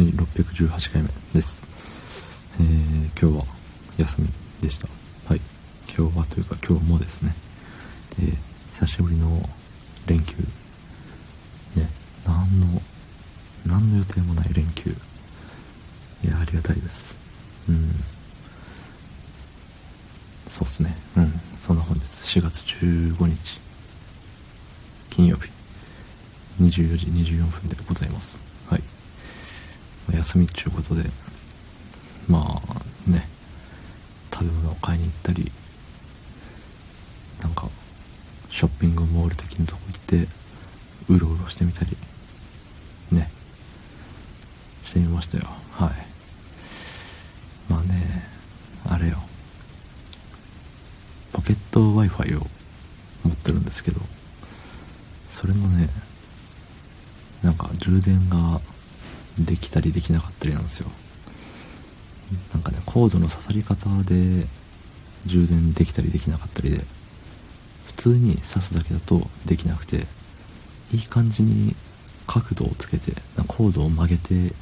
はい618回目です。えー、今日は休みでした。はい今日はというか今日もですね。えー、久しぶりの連休。ね何の何の予定もない連休。いやありがたいです。うん。そうっすね。うん。そんな本日4月15日。金曜日。24時24分でございます。は休みっちゅうことでまあね食べ物を買いに行ったりなんかショッピングモール的なとこ行ってうろうろしてみたりねしてみましたよ。はい。まあねあれよ。ポケット w i f i を持ってるんですけどそれのねなんか充電ができたりできなかったりなんですよ。なんかねコードの刺さり方で充電できたりできなかったりで普通に刺すだけだとできなくていい感じに角度をつけてコードを曲げて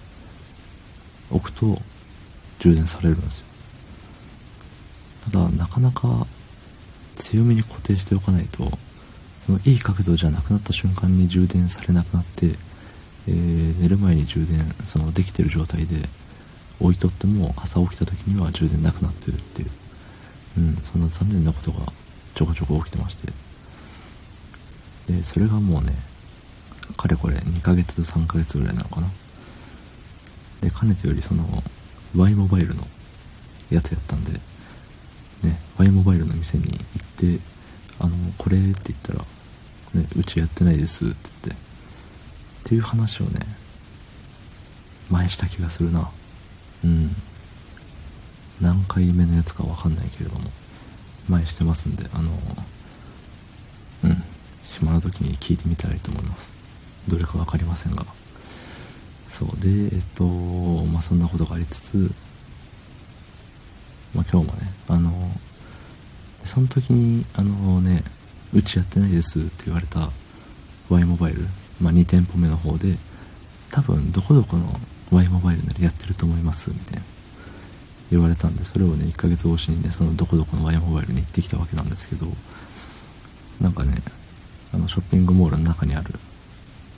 おくと充電されるんですよ。ただなかなか強めに固定しておかないとそのいい角度じゃなくなった瞬間に充電されなくなってえー、寝る前に充電そのできてる状態で置いとっても朝起きた時には充電なくなってるっていう、うん、そんな残念なことがちょこちょこ起きてまして。でそれがもうねかれこれ2ヶ月3ヶ月ぐらいなのかな。でかねてよりその Y モバイルのやつやったんでね Y モバイルの店に行ってあのこれって言ったら、ね、うちやってないですって言ってっていう話をね前した気がするな。うん。何回目のやつか分かんないけれども前してますんであのうん。暇な時に聞いてみたらいいと思います。どれか分かりませんが。そう。でえっとまあそんなことがありつつまあ今日もねあのその時にあのねうちやってないですって言われた Y モバイルまあ、2店舗目の方で多分どこどこの Y モバイルならやってると思いますみたいな。言われたんでそれをね1ヶ月越しにねそのどこどこの Y モバイルに行ってきたわけなんですけどなんかねあのショッピングモールの中にある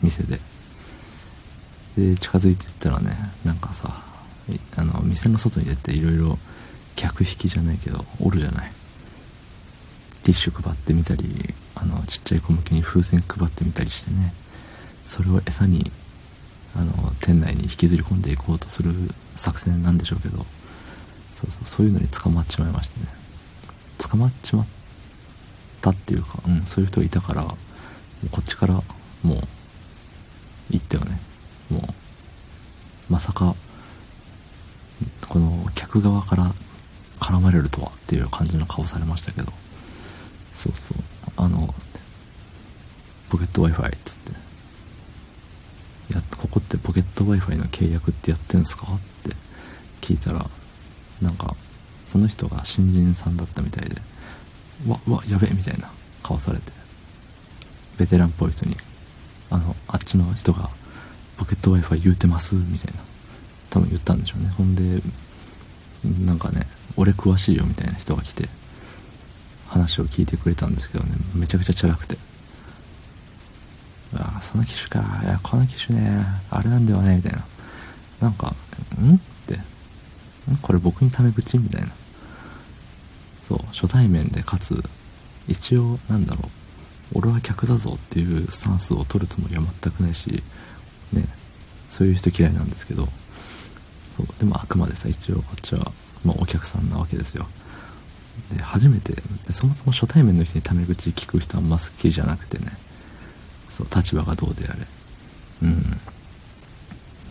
店で。で近づいていったらねなんかさあの店の外に出ていろいろ客引きじゃないけどおるじゃない。ティッシュ配ってみたりあのちっちゃい子向けに風船配ってみたりしてね。それを餌にあの店内に引きずり込んでいこうとする作戦なんでしょうけどそうそうそういうのに捕まっちまいましてね。捕まっちまったっていうか、うん、そういう人がいたからこっちからもう行ったよね。もうまさかこの客側から絡まれるとはっていう感じの顔されましたけどそうそうあのポケット Wi-Fi っつってやここってポケット Wi-Fi の契約ってやってんすか？って聞いたらなんかその人が新人さんだったみたいでわわやべえみたいな顔されてベテランっぽい人にあのあっちの人がポケット Wi-Fi 言うてます？みたいな多分言ったんでしょうね。ほんでなんかね俺詳しいよみたいな人が来て話を聞いてくれたんですけどねめちゃくちゃチャラくて。あその機種か。いやこの機種ねあれなんではねみたいな。なんかん？って。ん？これ僕にタメ口？みたいな。そう初対面でかつ。一応なんだろう。俺は客だぞっていうスタンスを取るつもりは全くないしねそういう人嫌いなんですけど。そうでもあくまでさ一応こっちは、まあ、お客さんなわけですよ。で初めてそもそも初対面の人にタメ口聞く人はあんま好きじゃなくてね。そう立場がどうであれ。うん。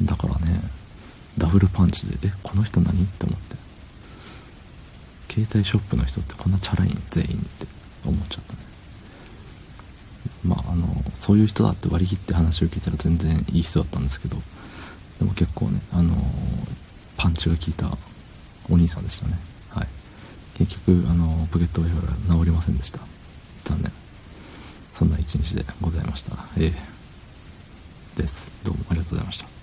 だからねダブルパンチでえこの人何？って思って。携帯ショップの人ってこんなチャラいん？全員って。思っちゃったね。まああのそういう人だって割り切って話を聞いたら全然いい人だったんですけど。でも結構ねあのパンチが効いたお兄さんでしたね。はい。結局あのポケット w i が治りませんでした。残念。そんな一日でございました。ええです。どうもありがとうございました。